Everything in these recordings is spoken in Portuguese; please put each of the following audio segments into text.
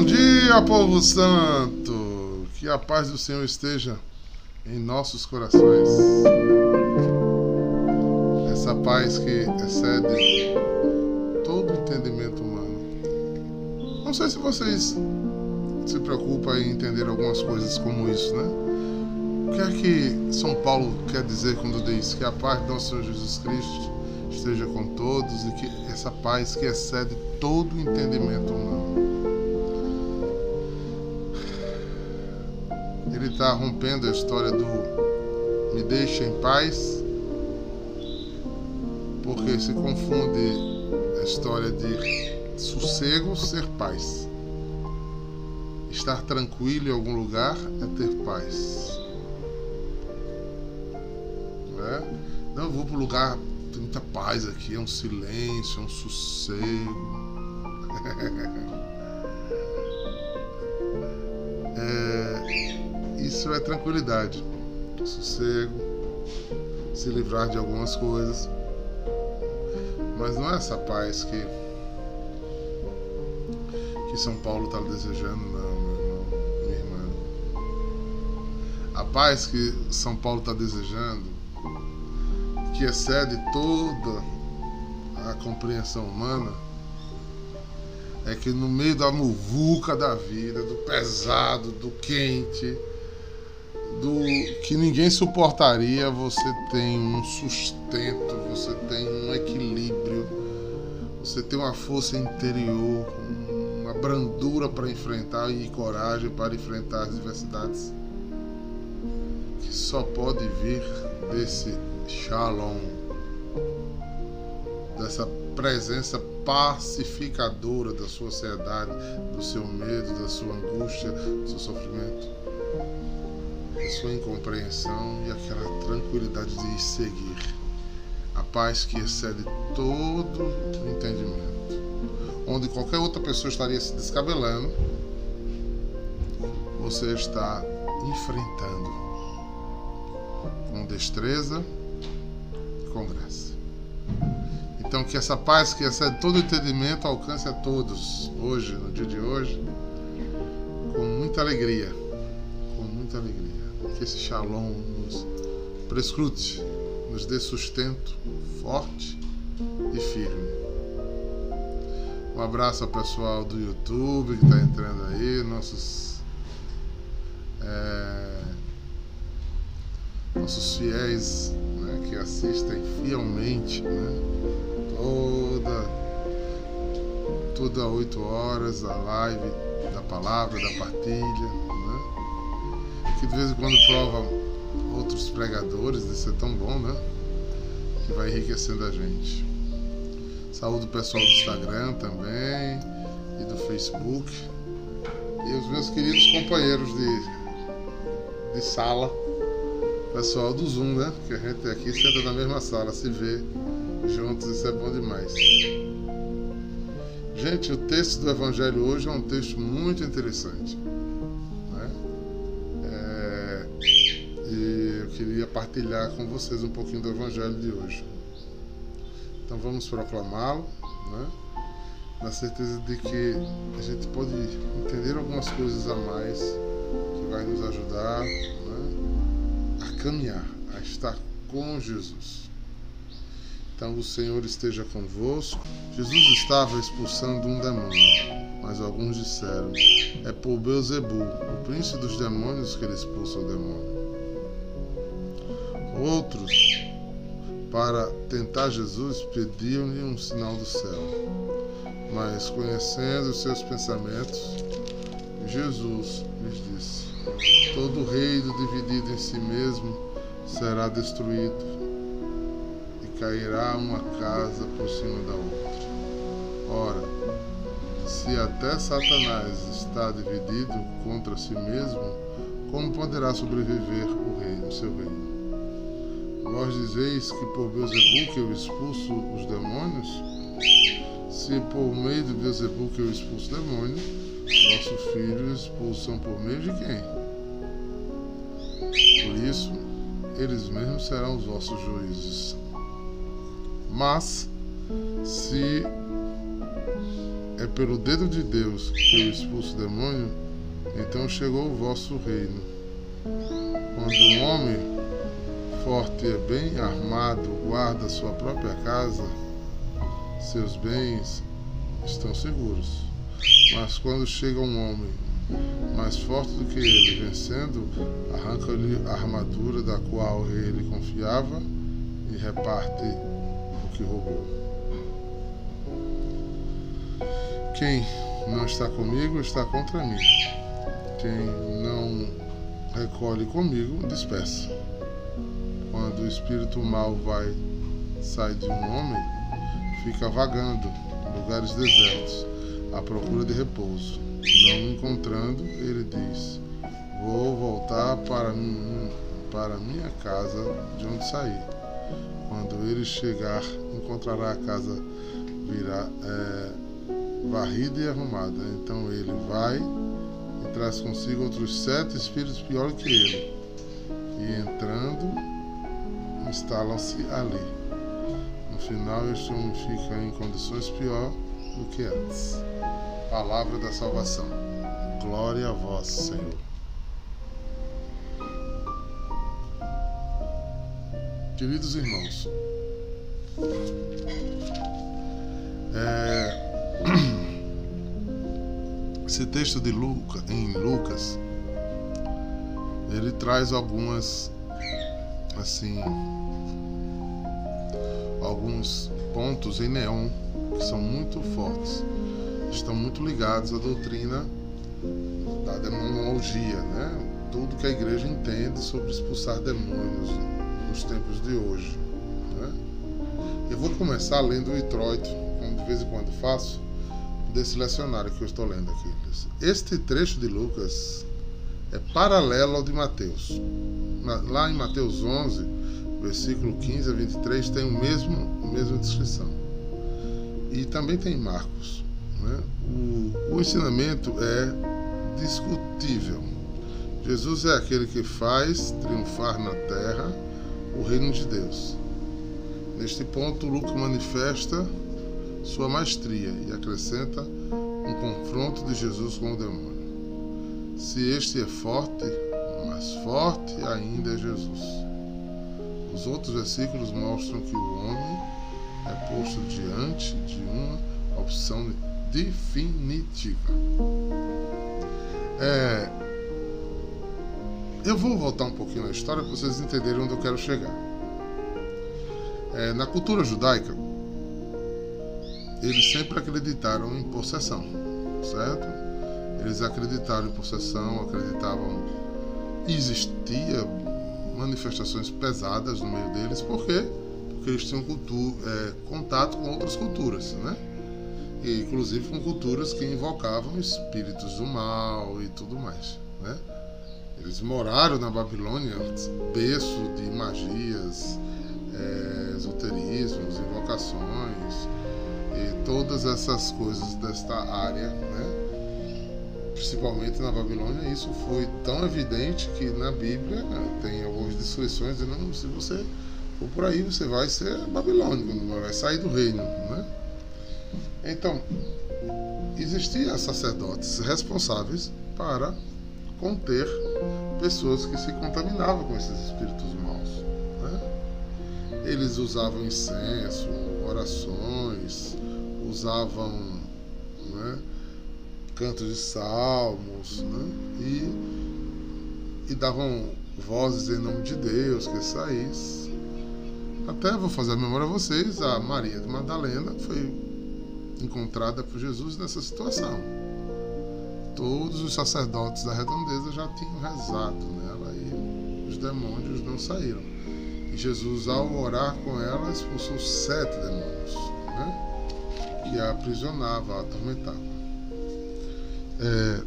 Bom dia, povo santo! Que a paz do Senhor esteja em nossos corações. Essa paz que excede todo entendimento humano. Não sei se vocês se preocupam em entender algumas coisas como isso, né? O que é que São Paulo quer dizer quando diz que a paz do nosso Senhor Jesus Cristo esteja com todos e que essa paz que excede todo entendimento humano? Ele está rompendo a história do me deixe em paz, porque se confunde a história de sossego ser paz. Estar tranquilo em algum lugar é ter paz. Não, é? Eu vou para um lugar, tem muita paz aqui, é um silêncio, é um sossego. é, isso é tranquilidade, sossego, se livrar de algumas coisas. Mas não é essa paz que, que São Paulo está desejando, não, meu irmão, minha irmã. A paz que São Paulo está desejando, que excede toda a compreensão humana, é que no meio da muvuca da vida, do pesado, do quente, do que ninguém suportaria, você tem um sustento, você tem um equilíbrio, você tem uma força interior, uma brandura para enfrentar e coragem para enfrentar as diversidades que só pode vir desse shalom, dessa presença pacificadora da sua ansiedade, do seu medo, da sua angústia, do seu sofrimento sua incompreensão e aquela tranquilidade de seguir. A paz que excede todo entendimento. Onde qualquer outra pessoa estaria se descabelando, você está enfrentando com destreza e com graça. Então que essa paz que excede todo entendimento alcance a todos hoje, no dia de hoje, com muita alegria, com muita alegria que esse shalom nos prescrute, nos dê sustento forte e firme. Um abraço ao pessoal do YouTube que está entrando aí, nossos é, nossos fiéis né, que assistem fielmente né, toda toda oito horas a live da palavra, da partilha que de vez em quando prova outros pregadores, isso é tão bom, né? Que vai enriquecendo a gente. Saúde o pessoal do Instagram também e do Facebook. E os meus queridos companheiros de, de sala, pessoal do Zoom, né? Que a gente aqui senta na mesma sala, se vê juntos, isso é bom demais. Gente, o texto do Evangelho hoje é um texto muito interessante. Queria partilhar com vocês um pouquinho do Evangelho de hoje. Então vamos proclamá-lo, né? na certeza de que a gente pode entender algumas coisas a mais que vai nos ajudar né? a caminhar, a estar com Jesus. Então o Senhor esteja convosco. Jesus estava expulsando um demônio, mas alguns disseram: É por Beuzebu, o príncipe dos demônios, que ele expulsa o demônio. Outros, para tentar Jesus, pediam-lhe um sinal do céu. Mas, conhecendo os seus pensamentos, Jesus lhes disse: Todo reino dividido em si mesmo será destruído, e cairá uma casa por cima da outra. Ora, se até Satanás está dividido contra si mesmo, como poderá sobreviver o reino, seu reino? Vós dizeis que por Beuzebu eu expulso os demônios? Se por meio de Beuzebu que eu expulso demônios, vosso filho expulsam por meio de quem? Por isso, eles mesmos serão os vossos juízes. Mas, se é pelo dedo de Deus que eu expulso o demônio, então chegou o vosso reino. Quando um homem forte e bem armado guarda sua própria casa, seus bens estão seguros. Mas quando chega um homem mais forte do que ele, vencendo, arranca-lhe a armadura da qual ele confiava e reparte o que roubou. Quem não está comigo está contra mim. Quem não recolhe comigo dispersa. Quando o espírito mal vai sai de um homem, fica vagando em lugares desertos à procura de repouso. Não encontrando, ele diz: Vou voltar para, mim, para minha casa de onde saí. Quando ele chegar, encontrará a casa virá, é, varrida e arrumada. Então ele vai e traz consigo outros sete espíritos piores que ele. E entrando, instalam-se ali. No final, este homem fica em condições pior do que antes. Palavra da salvação. Glória a vós, Senhor. Queridos irmãos, é, esse texto de Lucas, em Lucas, ele traz algumas, assim, alguns pontos em neon que são muito fortes estão muito ligados à doutrina da demonologia, né? Tudo que a igreja entende sobre expulsar demônios nos tempos de hoje. Né? Eu vou começar lendo o introito, como de vez em quando faço, desse lecionário que eu estou lendo aqui. Este trecho de Lucas é paralelo ao de Mateus. Lá em Mateus 11, versículo 15 a 23, tem o mesmo, a mesma descrição. E também tem Marcos. Né? O, o ensinamento é discutível. Jesus é aquele que faz triunfar na terra o reino de Deus. Neste ponto, Lucas manifesta sua maestria e acrescenta um confronto de Jesus com o demônio. Se este é forte, mais forte ainda é Jesus. Os outros versículos mostram que o homem é posto diante de uma opção definitiva. É, eu vou voltar um pouquinho na história para vocês entenderem onde eu quero chegar. É, na cultura judaica, eles sempre acreditaram em possessão, certo? Eles acreditaram em possessão, acreditavam existia manifestações pesadas no meio deles, por quê? Porque eles tinham é, contato com outras culturas, né? e inclusive com culturas que invocavam espíritos do mal e tudo mais. Né? Eles moraram na Babilônia, berço de magias, é, esoterismos, invocações e todas essas coisas desta área, né? Principalmente na Babilônia, isso foi tão evidente que na Bíblia né, tem algumas descrições dizendo se você for por aí você vai ser babilônico, vai sair do reino, né? Então, existiam sacerdotes responsáveis para conter pessoas que se contaminavam com esses espíritos maus. Né? Eles usavam incenso, orações, usavam né, cantos de salmos né, e, e davam vozes em nome de Deus que saísse. Até vou fazer a memória a vocês, a Maria de Madalena foi encontrada por Jesus nessa situação. Todos os sacerdotes da redondeza já tinham rezado nela e os demônios não saíram. E Jesus, ao orar com ela, expulsou sete demônios né? que a aprisionavam, a atormentavam. É...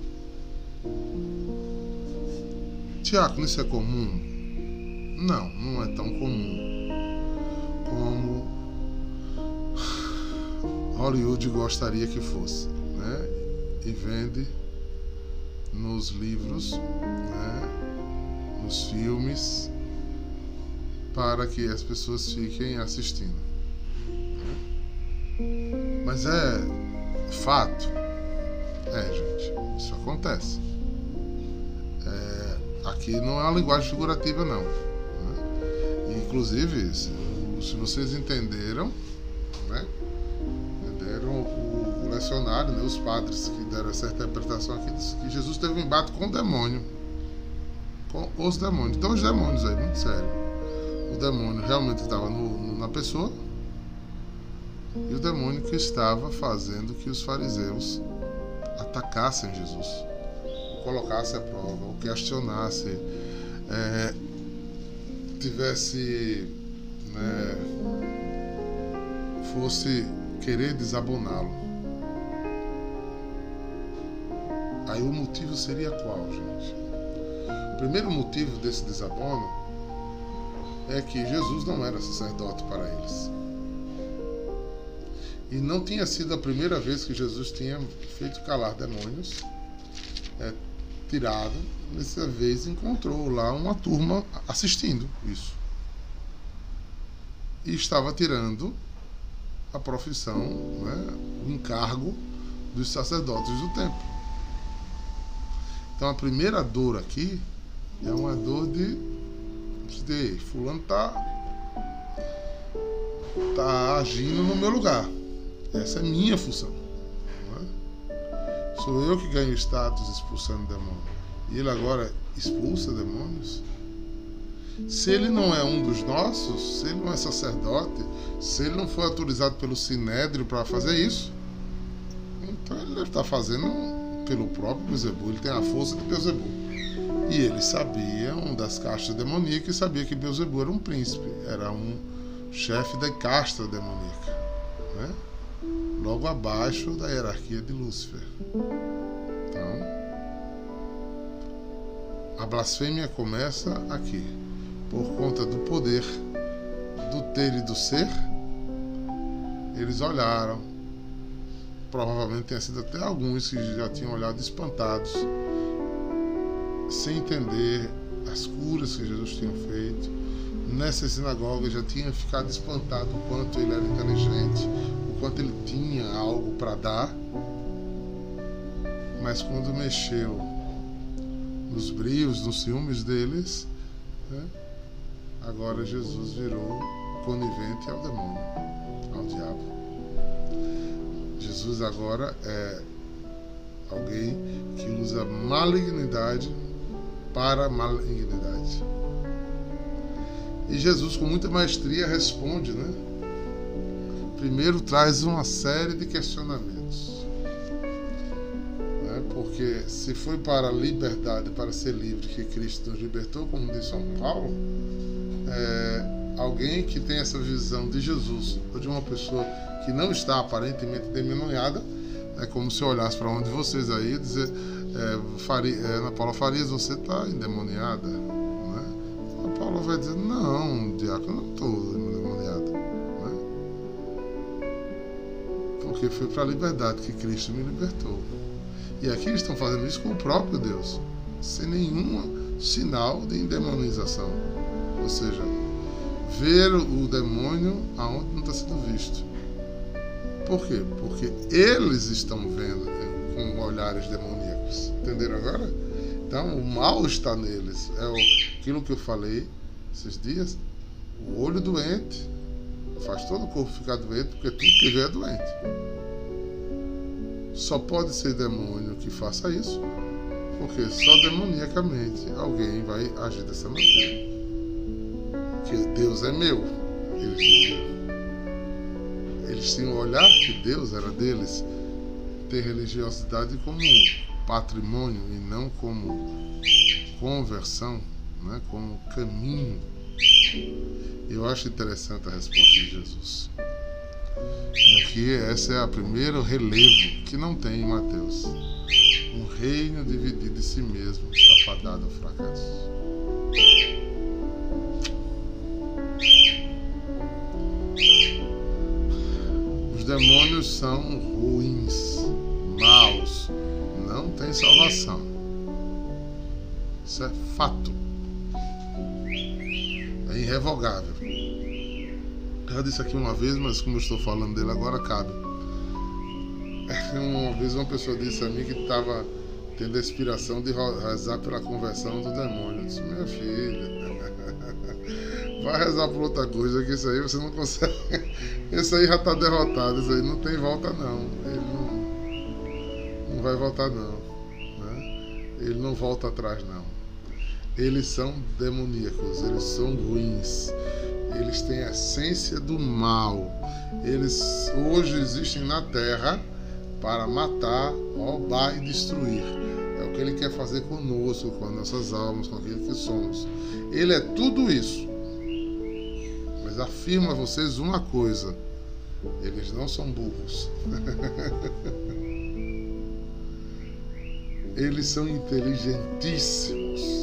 Tiago, isso é comum? Não, não é tão comum como Hollywood gostaria que fosse, né? E vende nos livros, né? nos filmes, para que as pessoas fiquem assistindo. Né? Mas é fato? Acontece. É, aqui não é uma linguagem figurativa, não. Né? Inclusive, se, se, vocês entenderam, né? entenderam o, o lecionário, né? os padres que deram essa interpretação aqui, que Jesus teve um embate com o demônio. Com os demônios. Então, os demônios aí, muito sério. O demônio realmente estava na pessoa e o demônio que estava fazendo que os fariseus atacassem Jesus, o colocassem à prova, o questionassem, é, tivesse, né, fosse querer desaboná-lo. Aí o motivo seria qual, gente? O primeiro motivo desse desabono é que Jesus não era sacerdote para eles. E não tinha sido a primeira vez que Jesus tinha feito calar demônios, é, tirado. Dessa vez encontrou lá uma turma assistindo isso. E estava tirando a profissão, né, o encargo dos sacerdotes do templo. Então a primeira dor aqui é uma dor de, de fulano tá tá agindo no meu lugar. Essa é minha função. É? Sou eu que ganho status expulsando demônios. E ele agora expulsa demônios? Se ele não é um dos nossos, se ele não é sacerdote, se ele não foi autorizado pelo Sinédrio para fazer isso, então ele deve estar fazendo pelo próprio Beuzebu. Ele tem a força de Beuzebu. E eles sabiam das castas demoníacas sabia que Beuzebu era um príncipe, era um chefe da casta demoníaca. Né? Logo abaixo da hierarquia de Lúcifer. Então, a blasfêmia começa aqui, por conta do poder, do ter e do ser. Eles olharam, provavelmente tenha sido até alguns que já tinham olhado espantados, sem entender as curas que Jesus tinha feito. Nessa sinagoga já tinha ficado espantado o quanto ele era inteligente, enquanto ele tinha algo para dar, mas quando mexeu nos brios, nos ciúmes deles, né, agora Jesus virou conivente ao demônio, ao diabo. Jesus agora é alguém que usa malignidade para malignidade. E Jesus, com muita maestria, responde, né? Primeiro traz uma série de questionamentos. Né? Porque se foi para a liberdade, para ser livre, que Cristo nos libertou, como diz São Paulo, é, alguém que tem essa visão de Jesus, ou de uma pessoa que não está aparentemente demoniada, é como se eu olhasse para um de vocês aí e dizer, é, é, Ana Paula Farias, você está endemoniada. Né? Paula vai dizer, não, diácono, não estou porque foi para a liberdade que Cristo me libertou. E aqui estão fazendo isso com o próprio Deus, sem nenhum sinal de endemonização. Ou seja, ver o demônio aonde não está sendo visto. Por quê? Porque eles estão vendo com olhares demoníacos. Entenderam agora? Então, o mal está neles. É aquilo que eu falei esses dias. O olho doente faz todo o corpo ficar doente, porque tudo que vê é doente. Só pode ser demônio que faça isso, porque só demoniacamente alguém vai agir dessa maneira. Que Deus é meu, eles diziam. Eles tinham o olhar que Deus era deles, ter religiosidade como patrimônio e não como conversão, né, como caminho eu acho interessante a resposta de Jesus. E aqui essa é a primeiro relevo que não tem em Mateus. Um reino dividido de si mesmo está fadado ao fracasso. Os demônios são ruins, maus, não tem salvação. Isso é fato é irrevogável. Já disse aqui uma vez, mas como eu estou falando dele agora, cabe. Uma vez uma pessoa disse a mim que estava tendo a inspiração de rezar pela conversão do demônio. Eu disse, minha filha, vai rezar por outra coisa, que isso aí você não consegue. Esse aí já está derrotado, isso aí não tem volta não. Ele não, não vai voltar não. Né? Ele não volta atrás não. Eles são demoníacos, eles são ruins, eles têm a essência do mal. Eles hoje existem na terra para matar, roubar e destruir. É o que ele quer fazer conosco, com as nossas almas, com aquilo que somos. Ele é tudo isso. Mas afirmo a vocês uma coisa: eles não são burros. eles são inteligentíssimos.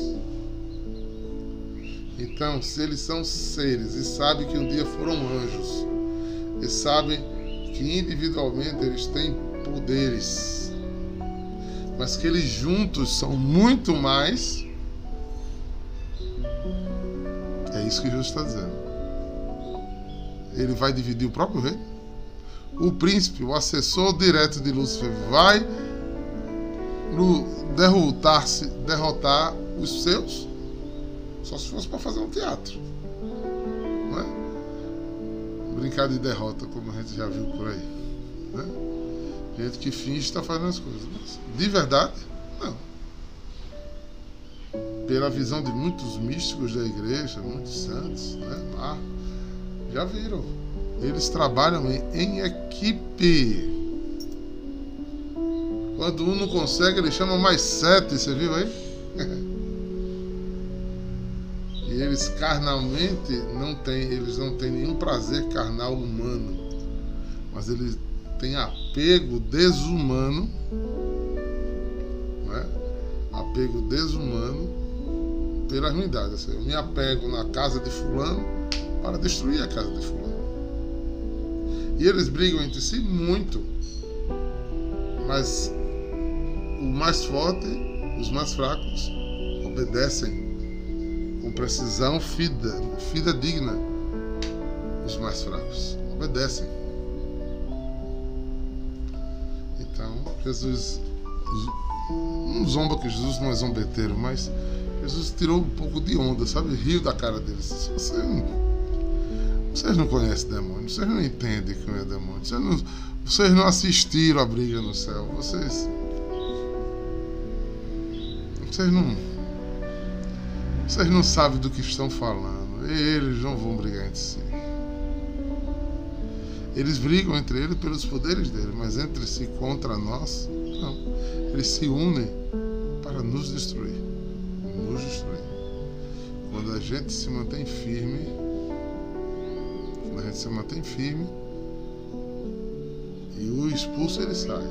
Então, se eles são seres e sabem que um dia foram anjos, e sabem que individualmente eles têm poderes, mas que eles juntos são muito mais, é isso que Jesus está dizendo. Ele vai dividir o próprio reino. O príncipe, o assessor direto de Lúcifer, vai derrotar, derrotar os seus só se fosse para fazer um teatro. Não é? Brincar de derrota, como a gente já viu por aí. Né? Gente que finge estar fazendo as coisas. Mas de verdade, não. Pela visão de muitos místicos da igreja, muitos santos, né? Ah, já viram. Eles trabalham em, em equipe. Quando um não consegue, ele chama mais sete, você viu aí? Eles carnalmente não têm, eles não têm nenhum prazer carnal humano, mas eles têm apego desumano, né? apego desumano pela ruindade. Assim, eu me apego na casa de fulano para destruir a casa de fulano. E eles brigam entre si muito, mas o mais forte, os mais fracos, obedecem com precisão fida, fida digna os mais fracos. Obedecem. Então, Jesus não zomba que Jesus não é zombeteiro, mas Jesus tirou um pouco de onda, sabe? Riu da cara deles. Você não, vocês não conhecem demônio, vocês não entendem que é demônio, vocês não, vocês não assistiram a briga no céu, vocês. Vocês não vocês não sabem do que estão falando. Eles não vão brigar entre si. Eles brigam entre eles pelos poderes dele, mas entre si contra nós, não. Eles se unem para nos destruir. Nos destruir. Quando a gente se mantém firme, quando a gente se mantém firme, e o expulso ele sai.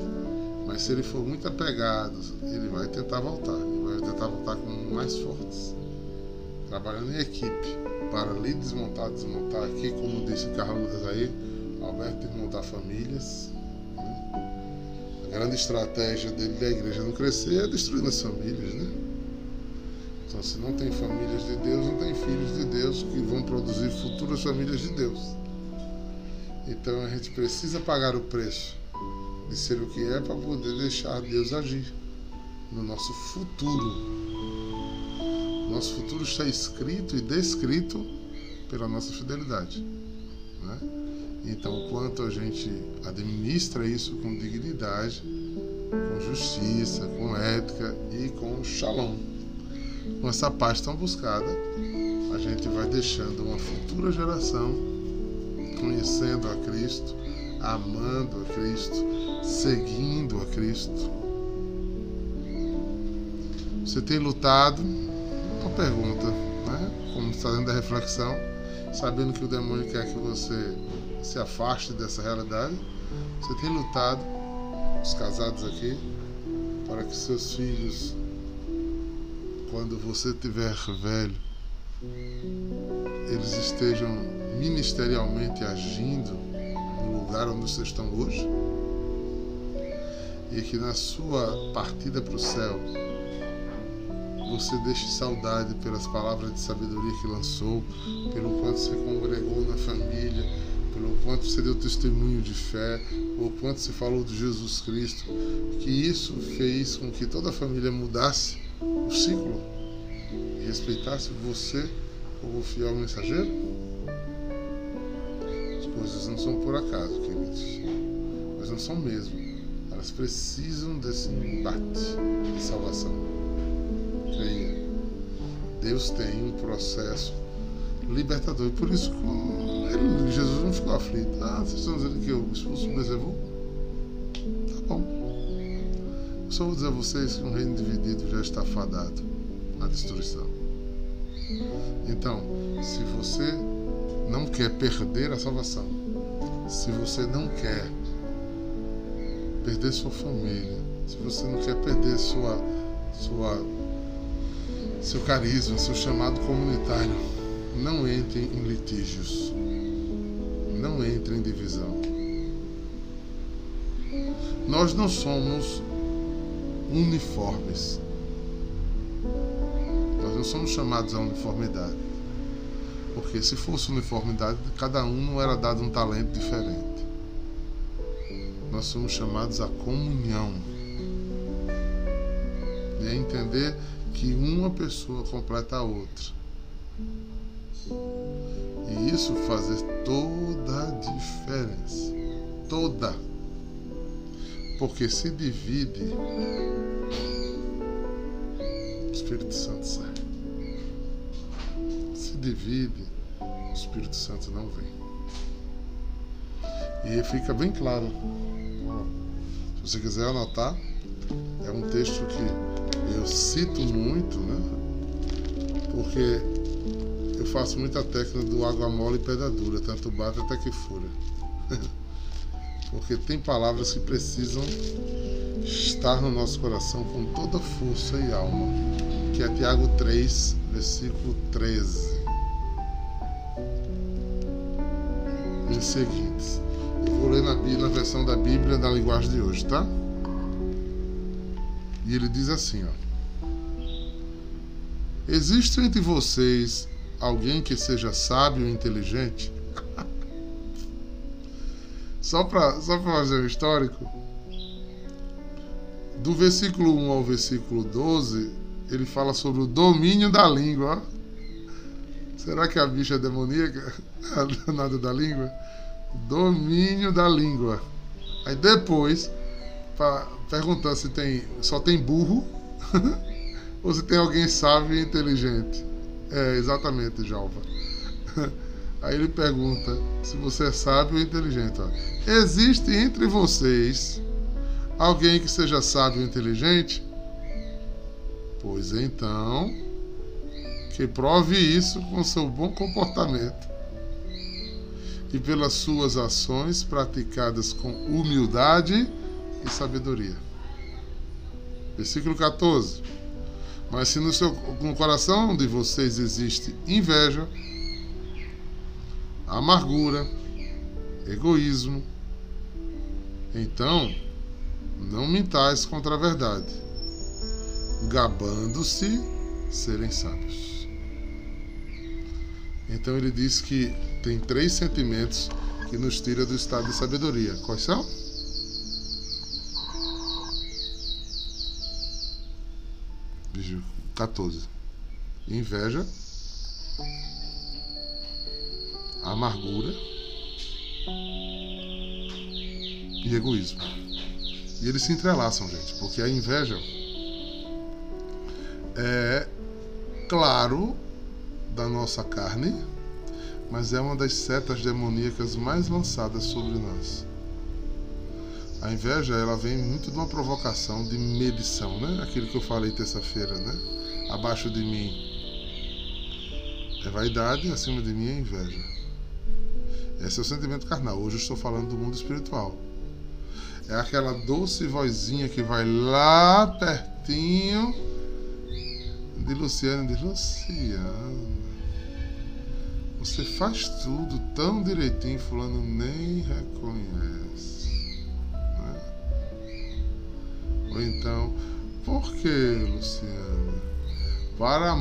Mas se ele for muito apegado, ele vai tentar voltar. Ele vai tentar voltar com mais fortes trabalhando em equipe para ali desmontar, desmontar aqui, como disse o Carlos aí, Alberto desmontar famílias. Né? A grande estratégia dele da igreja não crescer é destruir as famílias, né? Então se não tem famílias de Deus, não tem filhos de Deus que vão produzir futuras famílias de Deus. Então a gente precisa pagar o preço de ser o que é para poder deixar Deus agir no nosso futuro nosso futuro está escrito e descrito pela nossa fidelidade. Né? Então, quanto a gente administra isso com dignidade, com justiça, com ética e com shalom, com essa paz tão buscada, a gente vai deixando uma futura geração conhecendo a Cristo, amando a Cristo, seguindo a Cristo. Você tem lutado uma pergunta, né? como dentro da reflexão, sabendo que o demônio quer que você se afaste dessa realidade, você tem lutado, os casados aqui, para que seus filhos, quando você tiver velho, eles estejam ministerialmente agindo no lugar onde vocês estão hoje e que na sua partida para o céu você deixe saudade pelas palavras de sabedoria que lançou, pelo quanto você congregou na família, pelo quanto você deu testemunho de fé, o quanto você falou de Jesus Cristo, que isso fez com que toda a família mudasse o ciclo e respeitasse você como fiel mensageiro? As coisas não são por acaso, queridos. Mas não são mesmo. Elas precisam desse embate de salvação. Deus tem um processo libertador. E por isso ele, Jesus não ficou aflito. Ah, vocês estão dizendo que eu expulso o Bezerro? Tá bom. Eu só vou dizer a vocês que um reino dividido já está fadado à destruição. Então, se você não quer perder a salvação, se você não quer perder sua família, se você não quer perder sua, sua, seu carisma, seu chamado comunitário, não entre em litígios, não entre em divisão. Nós não somos uniformes. Nós não somos chamados à uniformidade. Porque se fosse uniformidade, cada um não era dado um talento diferente. Nós somos chamados à comunhão. E a entender que uma pessoa completa a outra. E isso fazer toda a diferença. Toda. Porque se divide, o Espírito Santo sai. Se divide, o Espírito Santo não vem. E fica bem claro. Se você quiser anotar, é um texto que eu cito muito, né? Porque eu faço muita técnica do água mole e pedra dura, tanto bate até que fura. Porque tem palavras que precisam estar no nosso coração com toda força e alma, que é Tiago 3, versículo 13. Em seguintes. Eu vou ler na, na versão da Bíblia da linguagem de hoje, tá? E ele diz assim, ó. Existe entre vocês alguém que seja sábio e inteligente? só para só fazer um histórico, do versículo 1 ao versículo 12, ele fala sobre o domínio da língua. Será que a bicha é demoníaca? Nada da língua? Domínio da língua. Aí depois, perguntando se tem só tem burro ou se tem alguém sábio e inteligente. É, exatamente, Jalva. Aí ele pergunta se você é sábio ou inteligente. Ó. Existe entre vocês alguém que seja sábio ou inteligente? Pois então, que prove isso com seu bom comportamento e pelas suas ações praticadas com humildade e sabedoria. Versículo 14. Mas se no, seu, no coração de vocês existe inveja, amargura, egoísmo, então não mintais contra a verdade, gabando-se serem sábios. Então ele diz que tem três sentimentos que nos tira do estado de sabedoria. Quais são? Veja, 14. Inveja, amargura e egoísmo. E eles se entrelaçam, gente, porque a inveja é claro da nossa carne, mas é uma das setas demoníacas mais lançadas sobre nós. A inveja, ela vem muito de uma provocação de medição, né? Aquilo que eu falei terça-feira, né? Abaixo de mim é vaidade, acima de mim é inveja. Esse é o sentimento carnal. Hoje eu estou falando do mundo espiritual. É aquela doce vozinha que vai lá pertinho de Luciano, de Luciano. Você faz tudo tão direitinho, fulano nem reconhece. Então, por que, Luciano? Para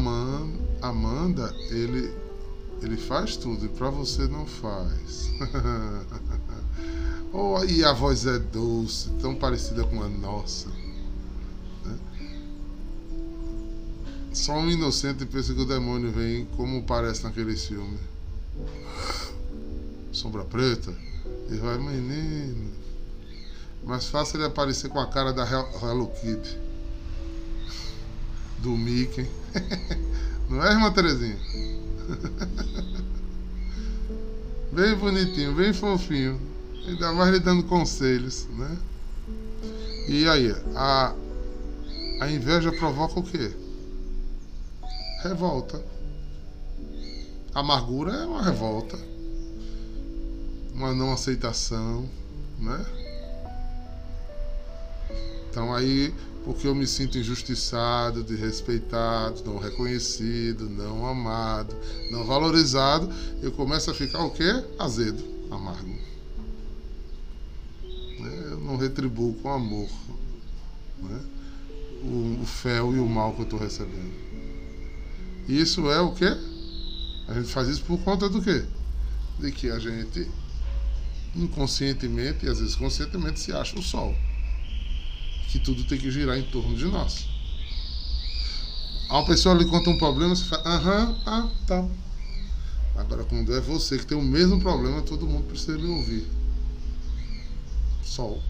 Amanda, ele Ele faz tudo e para você não faz. oh, e a voz é doce, tão parecida com a nossa. Né? Só um inocente pensa que o demônio vem como parece naquele filme. Sombra preta. E vai, menino. Mais fácil ele aparecer com a cara da Hello Kitty. Do Mickey. Não é, irmã Terezinha? Bem bonitinho, bem fofinho. Ainda mais lhe dando conselhos, né? E aí, a, a inveja provoca o quê? Revolta. A amargura é uma revolta. Uma não aceitação, né? Então aí, porque eu me sinto injustiçado, desrespeitado, não reconhecido, não amado, não valorizado, eu começo a ficar o quê? Azedo, amargo. Né? Eu não retribuo com amor né? o, o fel e o mal que eu estou recebendo. Isso é o quê? A gente faz isso por conta do quê? De que a gente inconscientemente e às vezes conscientemente se acha o sol que tudo tem que girar em torno de nós. A pessoa lhe conta um problema, você fala, aham, ah, tá. Agora, quando é você que tem o mesmo problema, todo mundo precisa lhe ouvir. Sol.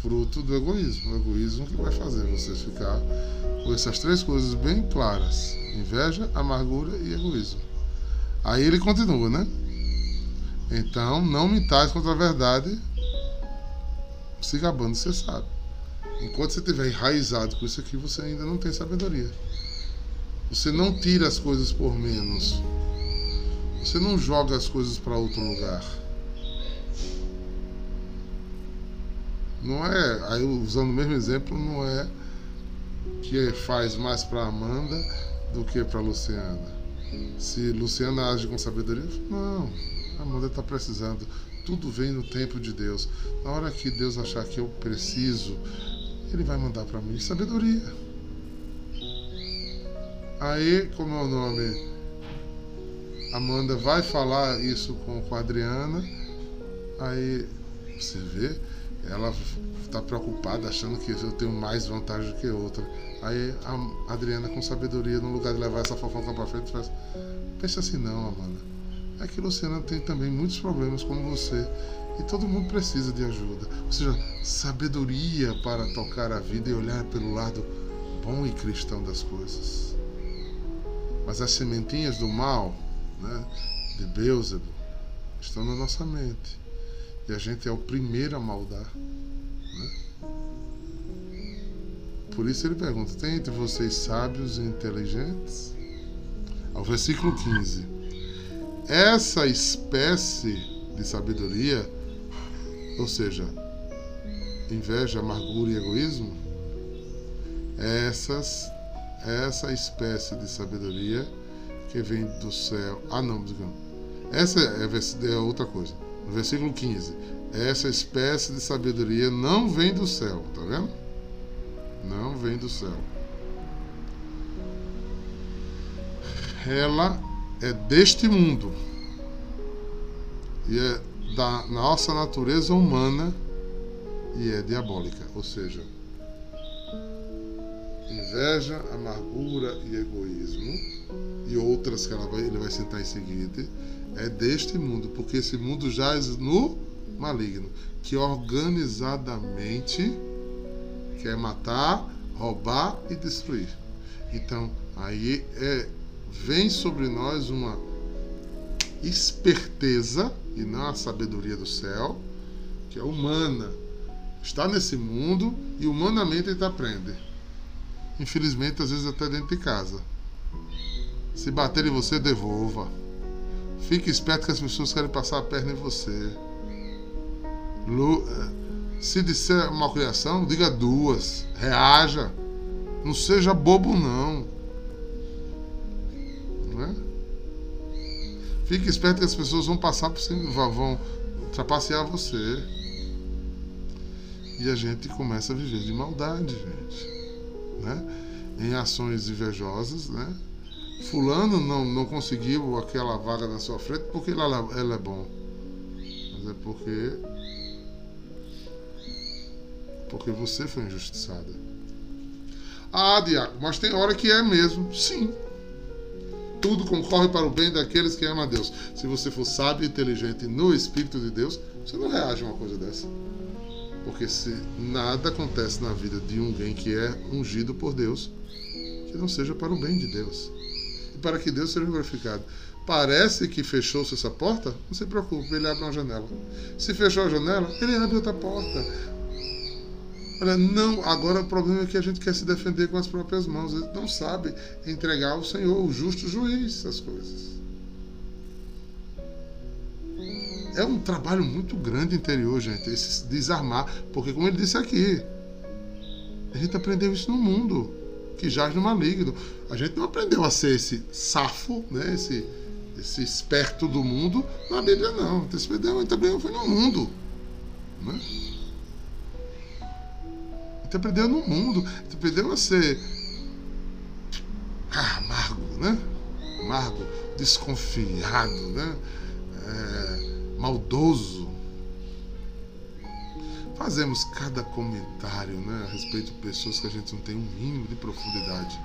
Fruto do egoísmo. O egoísmo que vai fazer você ficar com essas três coisas bem claras: inveja, amargura e egoísmo. Aí ele continua, né? Então, não mintais contra a verdade, se gabando, você sabe. Enquanto você estiver enraizado com isso aqui, você ainda não tem sabedoria. Você não tira as coisas por menos. Você não joga as coisas para outro lugar. Não é, aí usando o mesmo exemplo, não é que faz mais para Amanda do que para Luciana. Se Luciana age com sabedoria, não, Amanda está precisando tudo vem no tempo de Deus. Na hora que Deus achar que eu preciso, Ele vai mandar para mim sabedoria. Aí, como é o nome? Amanda vai falar isso com, a Adriana. Aí você vê, ela está preocupada, achando que eu tenho mais vantagem que outra. Aí a Adriana, com sabedoria, no lugar de levar essa fofoca para frente, faz: Pensa assim, não, Amanda é que Luciana tem também muitos problemas como você e todo mundo precisa de ajuda. Ou seja, sabedoria para tocar a vida e olhar pelo lado bom e cristão das coisas. Mas as sementinhas do mal, né, de Beuzebu, estão na nossa mente. E a gente é o primeiro a maldar. Né? Por isso ele pergunta: tem entre vocês sábios e inteligentes? Ao versículo 15 essa espécie de sabedoria, ou seja, inveja, amargura e egoísmo, essas, essa espécie de sabedoria que vem do céu. Ah, não, digamos. Essa é, é outra coisa. No versículo 15: Essa espécie de sabedoria não vem do céu, tá vendo? Não vem do céu. Ela é deste mundo e é da nossa natureza humana e é diabólica, ou seja, inveja, amargura e egoísmo e outras que vai, ele vai sentar em seguida é deste mundo, porque esse mundo jaz no maligno, que organizadamente quer matar, roubar e destruir. Então, aí é vem sobre nós uma esperteza, e não a sabedoria do céu, que é humana. Está nesse mundo e humanamente ele aprende. Infelizmente, às vezes até dentro de casa. Se bater em você, devolva. Fique esperto que as pessoas querem passar a perna em você. Eh, se disser uma criação, diga duas. Reaja. Não seja bobo, não. Né? Fique esperto que as pessoas vão passar por cima, vão trapacear você. E a gente começa a viver de maldade, gente. Né? Em ações invejosas, né? Fulano não, não conseguiu aquela vaga na sua frente porque ela, ela é bom. Mas é porque. Porque você foi injustiçada. Ah, Diaco, mas tem hora que é mesmo. Sim. Tudo concorre para o bem daqueles que amam a Deus. Se você for sábio e inteligente no Espírito de Deus, você não reage a uma coisa dessa. Porque se nada acontece na vida de alguém que é ungido por Deus, que não seja para o bem de Deus. E para que Deus seja glorificado. Parece que fechou-se essa porta? Não se preocupe, ele abre uma janela. Se fechou a janela, ele abre outra porta. Olha, não, agora o problema é que a gente quer se defender com as próprias mãos. Ele não sabe entregar ao Senhor, o justo juiz, as coisas. É um trabalho muito grande interior, gente, esse desarmar. Porque, como ele disse aqui, a gente aprendeu isso no mundo, que jaz no maligno. A gente não aprendeu a ser esse safo, né? esse, esse esperto do mundo na Bíblia, não. A gente aprendeu foi no mundo. Né? Gente aprendeu no mundo, a gente aprendeu a ser ah, amargo, né? Amargo, desconfiado, né? É, maldoso. Fazemos cada comentário né, a respeito de pessoas que a gente não tem um mínimo de profundidade.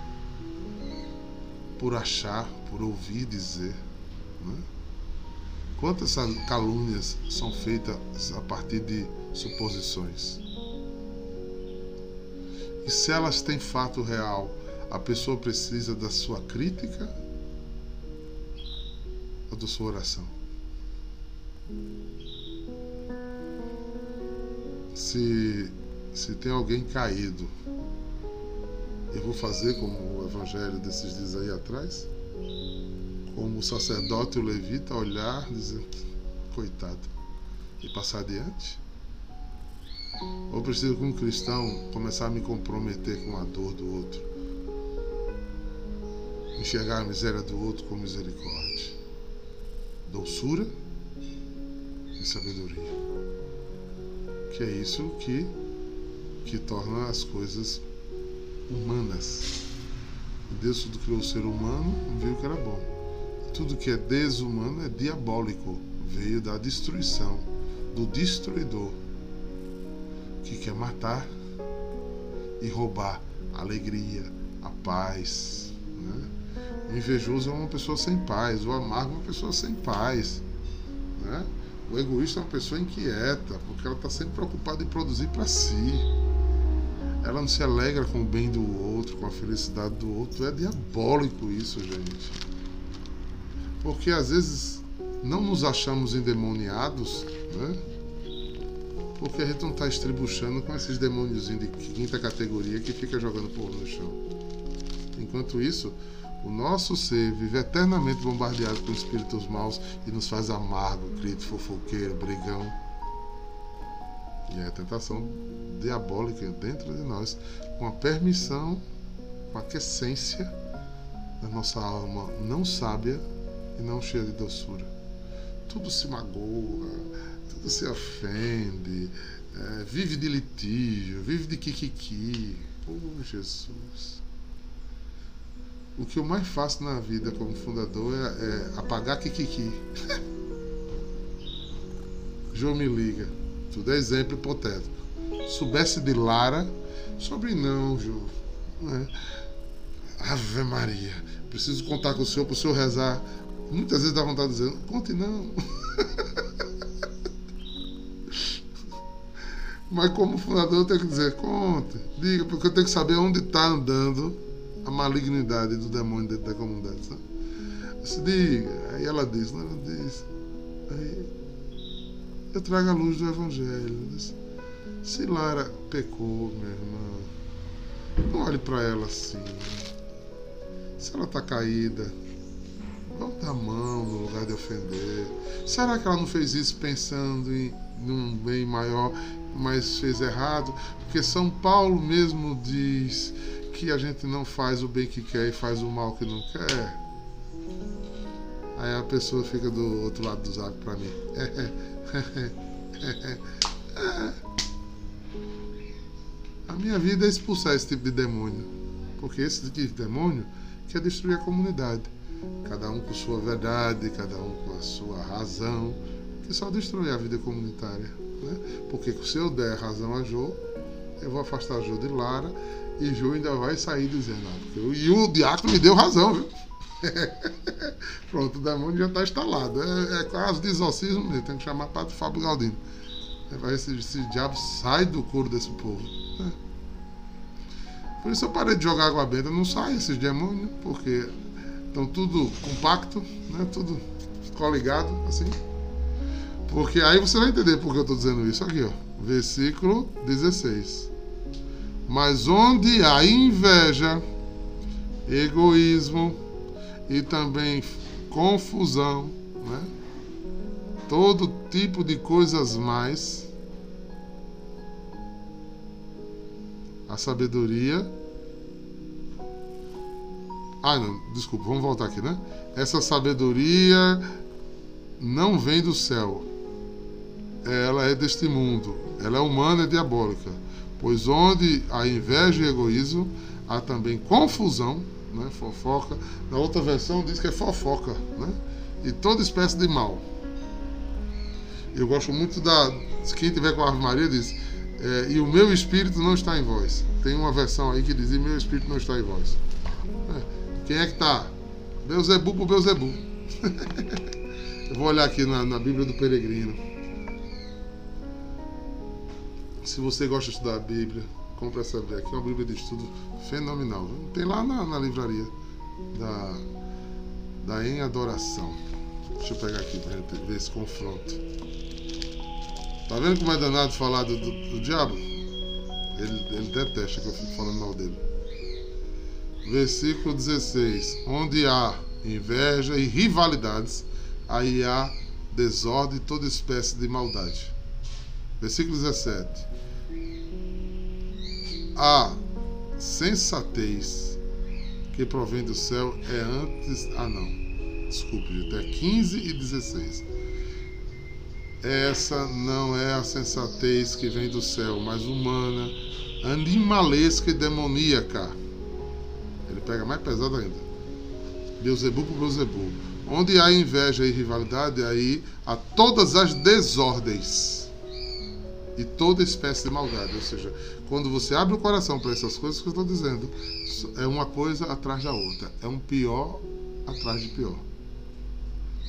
Por achar, por ouvir dizer. Né? Quantas calúnias são feitas a partir de suposições? E se elas têm fato real, a pessoa precisa da sua crítica ou da sua oração? Se, se tem alguém caído, eu vou fazer como o evangelho desses dias aí atrás? Como o sacerdote e o levita olhar dizendo, coitado, e passar adiante? Ou preciso, como cristão, começar a me comprometer com a dor do outro? Enxergar a miséria do outro com misericórdia, doçura e sabedoria. Que é isso que, que torna as coisas humanas. Deus tudo criou o ser humano, viu que era bom. Tudo que é desumano é diabólico, veio da destruição, do destruidor que quer matar e roubar a alegria, a paz. Né? O invejoso é uma pessoa sem paz, o amargo é uma pessoa sem paz. Né? O egoísta é uma pessoa inquieta, porque ela está sempre preocupada em produzir para si. Ela não se alegra com o bem do outro, com a felicidade do outro. É diabólico isso, gente. Porque às vezes não nos achamos endemoniados, né? Porque a gente não está estribuchando com esses demônios de quinta categoria que fica jogando porra no chão. Enquanto isso, o nosso ser vive eternamente bombardeado com espíritos maus e nos faz amargo, crítico, fofoqueiro, brigão. E é a tentação diabólica dentro de nós, com a permissão, com a aquecência da nossa alma não sábia e não cheia de doçura. Tudo se magoa, tudo se ofende, é, vive de litígio, vive de kikiki. Oh, Jesus. O que eu mais faço na vida como fundador é, é apagar kikiki. João me liga. Tudo é exemplo hipotético. Soubesse de Lara, sobre não, João. É. Ave Maria. Preciso contar com o senhor para o senhor rezar. Muitas vezes dá vontade de dizer, conte não. Mas como fundador eu tenho que dizer, conta, diga, porque eu tenho que saber onde está andando a malignidade do demônio dentro da comunidade. Sabe? Diga, aí ela diz, não, ela diz. Aí eu trago a luz do Evangelho. Se Lara pecou, minha irmã, não olhe para ela assim. Se ela está caída, vamos dar a mão no lugar de ofender. Será que ela não fez isso pensando em num bem maior mas fez errado, porque São Paulo mesmo diz que a gente não faz o bem que quer e faz o mal que não quer. Aí a pessoa fica do outro lado do zap para mim. A minha vida é expulsar esse tipo de demônio. Porque esse tipo de demônio que é destruir a comunidade. Cada um com sua verdade, cada um com a sua razão, que só destrói a vida comunitária. Né? Porque se eu der razão a Jô, eu vou afastar Jô de Lara e Jô ainda vai sair dizendo, ah, porque eu, e o diácono me deu razão, viu? Pronto, o demônio já está instalado. É, é de exorcismo mesmo, tem que chamar Padre Fábio Galdino. Esse, esse diabo sai do couro desse povo. Né? Por isso eu parei de jogar água benta, não sai esses demônios, porque estão tudo compacto, né? tudo coligado, assim. Porque aí você vai entender por que eu estou dizendo isso aqui, ó. Versículo 16. Mas onde há inveja, egoísmo e também confusão, né? todo tipo de coisas mais, a sabedoria. Ah, não, desculpa, vamos voltar aqui, né? Essa sabedoria não vem do céu, ela é deste mundo, ela é humana e diabólica. Pois onde há inveja e egoísmo, há também confusão, né? fofoca. Na outra versão diz que é fofoca, né? E toda espécie de mal. Eu gosto muito da. Quem tiver com a Ave Maria diz. É, e o meu espírito não está em vós. Tem uma versão aí que diz: e meu espírito não está em vós. É, quem é que está? Beuzebu por Beuzebu. Eu vou olhar aqui na, na Bíblia do Peregrino. Se você gosta de estudar a Bíblia, compre essa Bíblia. Aqui é uma Bíblia de estudo fenomenal. Tem lá na, na livraria da, da Em Adoração. Deixa eu pegar aqui para gente ver esse confronto. Tá vendo como é danado falar do, do, do diabo? Ele, ele detesta que eu fico falando mal dele. Versículo 16: Onde há inveja e rivalidades, aí há desordem e toda espécie de maldade. Versículo 17: a sensatez que provém do céu é antes. Ah, não. Desculpe, gente. É 15 e 16. Essa não é a sensatez que vem do céu, mas humana, animalesca e demoníaca. Ele pega mais pesado ainda. Beuzebu por Beuzebu. Onde há inveja e rivalidade, aí há todas as desordens e toda espécie de maldade. Ou seja, quando você abre o coração para essas coisas que eu estou dizendo, é uma coisa atrás da outra. É um pior atrás de pior.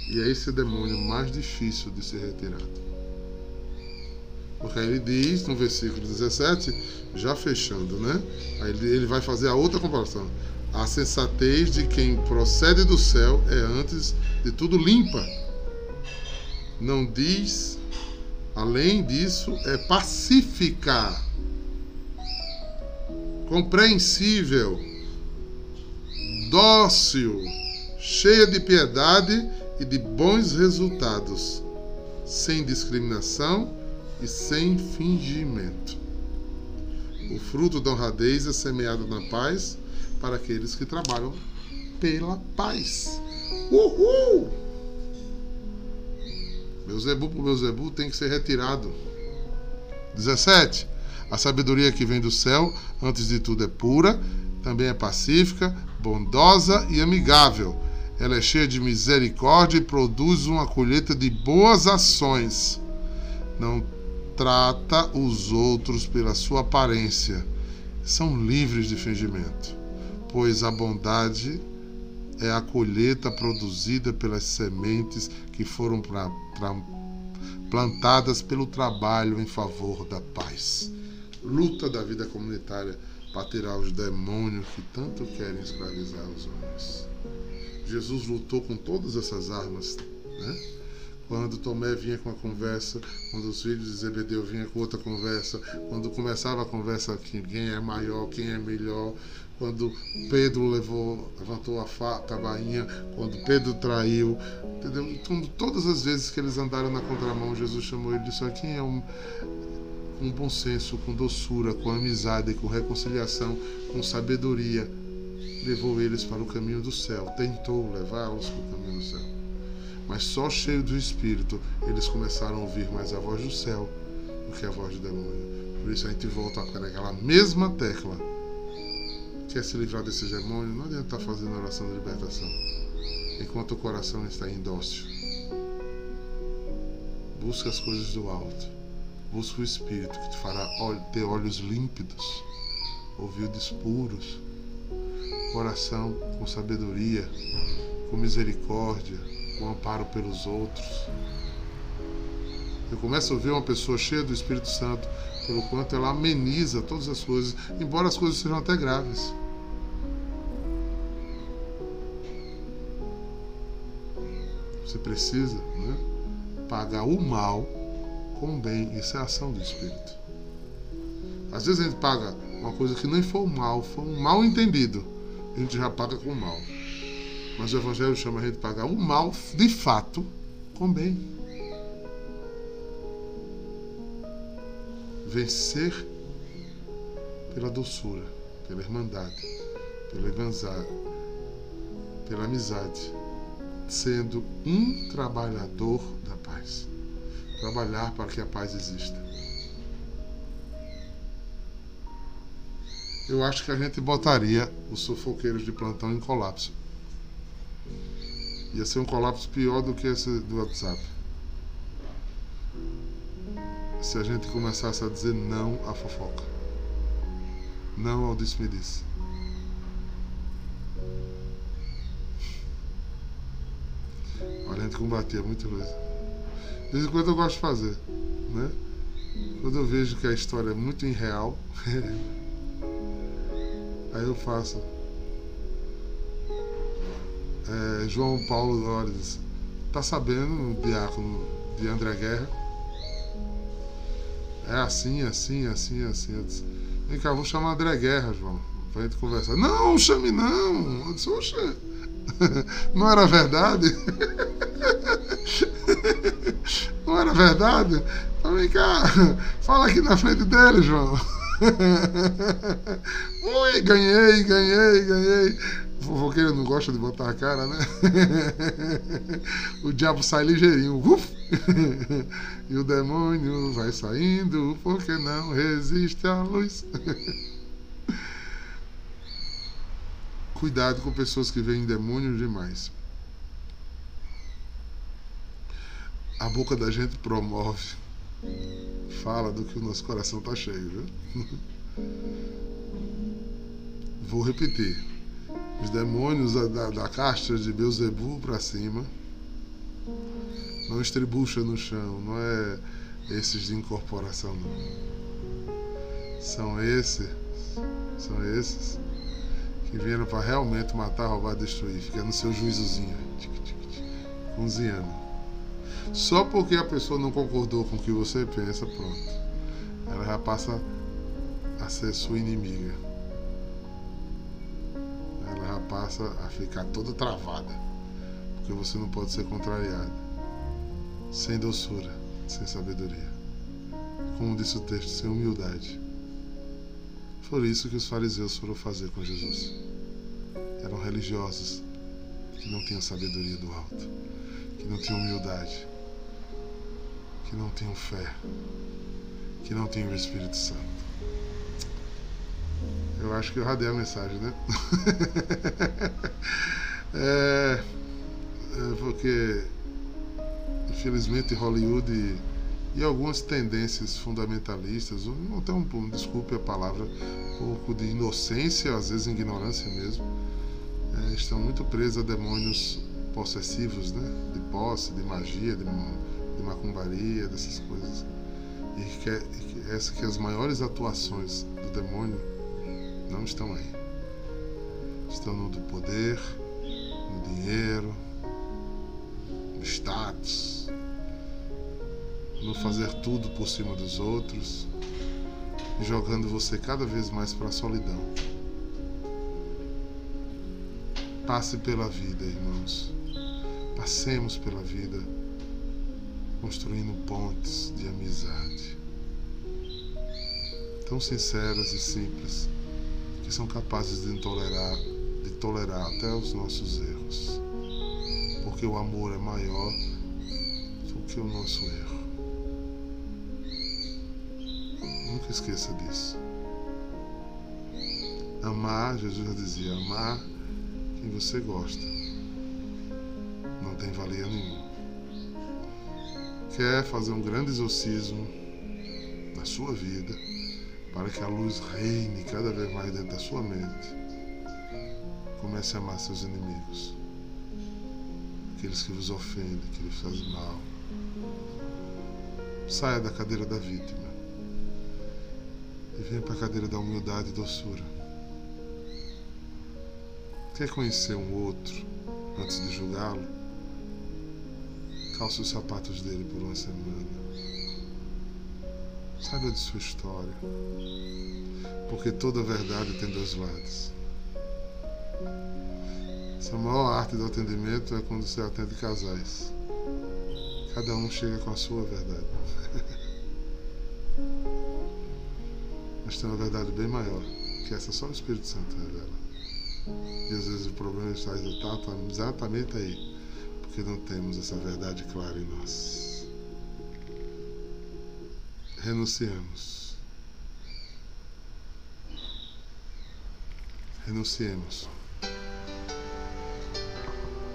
E é esse demônio mais difícil de ser retirado. Porque aí ele diz no versículo 17, já fechando, né? Aí ele vai fazer a outra comparação. A sensatez de quem procede do céu é antes de tudo limpa. Não diz Além disso, é pacífica, compreensível, dócil, cheia de piedade e de bons resultados, sem discriminação e sem fingimento. O fruto da honradez é semeado na paz para aqueles que trabalham pela paz. Uhul! Meu Zebu por meu Zebu tem que ser retirado. 17. A sabedoria que vem do céu, antes de tudo, é pura, também é pacífica, bondosa e amigável. Ela é cheia de misericórdia e produz uma colheita de boas ações. Não trata os outros pela sua aparência. São livres de fingimento, pois a bondade é a colheita produzida pelas sementes que foram pra, pra, plantadas pelo trabalho em favor da paz. Luta da vida comunitária para tirar os demônios que tanto querem escravizar os homens. Jesus lutou com todas essas armas, né? Quando Tomé vinha com a conversa, quando os filhos de Zebedeu vinham com outra conversa, quando começava a conversa quem é maior, quem é melhor, quando Pedro levou, levantou a faca, a bainha, quando Pedro traiu, entendeu? Então, todas as vezes que eles andaram na contramão, Jesus chamou ele e disse: quem é um, com bom senso, com doçura, com amizade, com reconciliação, com sabedoria, levou eles para o caminho do céu, tentou levá-los para o caminho do céu. Mas só cheio do Espírito, eles começaram a ouvir mais a voz do céu do que a voz do demônio. Por isso a gente volta naquela mesma tecla quer se livrar desse demônio, não adianta estar fazendo oração de libertação enquanto o coração está indócil. Busca as coisas do alto. Busca o Espírito que te fará ter olhos límpidos, ouvidos puros, coração com sabedoria, com misericórdia, com amparo pelos outros. Eu começo a ver uma pessoa cheia do Espírito Santo, pelo quanto ela ameniza todas as coisas, embora as coisas sejam até graves. Você precisa né, pagar o mal com o bem. Isso é a ação do Espírito. Às vezes a gente paga uma coisa que nem foi um mal, foi um mal entendido. A gente já paga com o mal. Mas o Evangelho chama a gente pagar o mal de fato com bem. Vencer pela doçura, pela irmandade, pela amizade, pela amizade, sendo um trabalhador da paz. Trabalhar para que a paz exista. Eu acho que a gente botaria os sufoqueiros de plantão em colapso. Ia ser um colapso pior do que esse do WhatsApp. Se a gente começasse a dizer não à fofoca. Não ao disse-me-disse. Olha, a gente combatia muita coisa. De vez em quando eu gosto de fazer, né? Quando eu vejo que a história é muito irreal, aí eu faço é, João Paulo Lores, tá sabendo, diácono de André Guerra? É assim, assim, assim, assim. Disse, Vem cá, vou chamar André Guerra, João, pra gente conversar. Não, chame não! Eu disse, Oxe, não era verdade? Não era verdade? Então vem cá, fala aqui na frente dele, João. Ui, ganhei, ganhei, ganhei. Fofoqueiro não gosta de botar a cara, né? o diabo sai ligeirinho. Uf! e o demônio vai saindo porque não resiste à luz. Cuidado com pessoas que veem demônio demais. A boca da gente promove. Fala do que o nosso coração tá cheio, viu? Vou repetir os demônios da, da casta de Beuzebu para cima. Não estribucha no chão, não é esses de incorporação não. São esses, são esses que vieram para realmente matar, roubar, destruir. Fica no seu juízozinho, cozinhando. Só porque a pessoa não concordou com o que você pensa, pronto. Ela já passa a ser sua inimiga passa a ficar toda travada, porque você não pode ser contrariado, sem doçura, sem sabedoria. Como disse o texto, sem humildade. Foi isso que os fariseus foram fazer com Jesus. Eram religiosos que não tinham sabedoria do alto, que não tinham humildade, que não tinham fé, que não tinham o Espírito Santo. Eu acho que eu radei a mensagem, né? é, é porque, infelizmente, Hollywood e, algumas tendências fundamentalistas, não tem um, desculpe a palavra, um pouco de inocência, às vezes ignorância mesmo, é, estão muito presos a demônios possessivos, né? De posse, de magia, de, de macumbaria, dessas coisas. E que, é, que, essa que as maiores atuações do demônio não estão aí. Estão no do poder, no dinheiro, no status, no fazer tudo por cima dos outros, jogando você cada vez mais para a solidão. Passe pela vida, irmãos. Passemos pela vida construindo pontes de amizade. Tão sinceras e simples que são capazes de tolerar, de tolerar até os nossos erros. Porque o amor é maior do que o nosso erro. Esqueça disso. Amar, Jesus já dizia, amar quem você gosta não tem valia nenhuma. Quer fazer um grande exorcismo na sua vida para que a luz reine cada vez mais dentro da sua mente. Comece a amar seus inimigos, aqueles que vos ofendem, que lhes fazem mal. Saia da cadeira da vítima e venha para a cadeira da humildade e doçura. Quer conhecer um outro antes de julgá-lo? Calce os sapatos dele por uma semana. Saiba de sua história. Porque toda verdade tem dois lados. Essa maior arte do atendimento é quando você atende casais. Cada um chega com a sua verdade. Mas tem uma verdade bem maior, que essa só o Espírito Santo revela. E às vezes o problema está exatamente aí, porque não temos essa verdade clara em nós. Renunciemos. Renunciemos.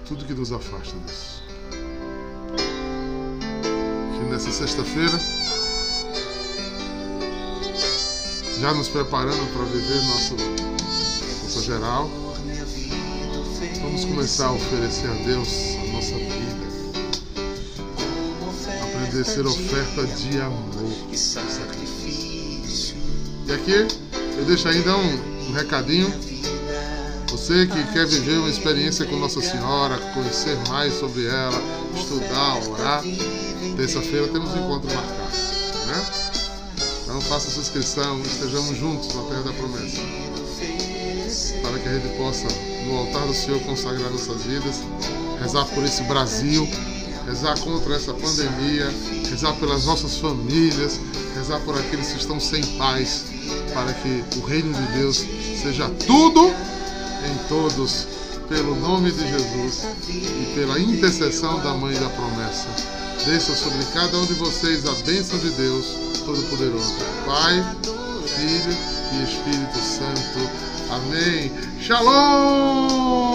Tudo que nos afasta disso. Que nessa sexta-feira, já nos preparando para viver nosso, nossa geral, Vamos começar a oferecer a Deus a nossa vida. Aprender a ser oferta de amor. E aqui eu deixo ainda um, um recadinho. Você que quer viver uma experiência com Nossa Senhora, conhecer mais sobre ela, estudar, orar, terça-feira temos um encontro marcado. Faça sua inscrição, estejamos juntos na Terra da Promessa. Para que a gente possa no altar do Senhor consagrar nossas vidas, rezar por esse Brasil, rezar contra essa pandemia, rezar pelas nossas famílias, rezar por aqueles que estão sem paz, para que o reino de Deus seja tudo em todos, pelo nome de Jesus e pela intercessão da Mãe da Promessa. Desça sobre cada um de vocês a bênção de Deus Todo-Poderoso, Pai, Filho e Espírito Santo. Amém. Shalom!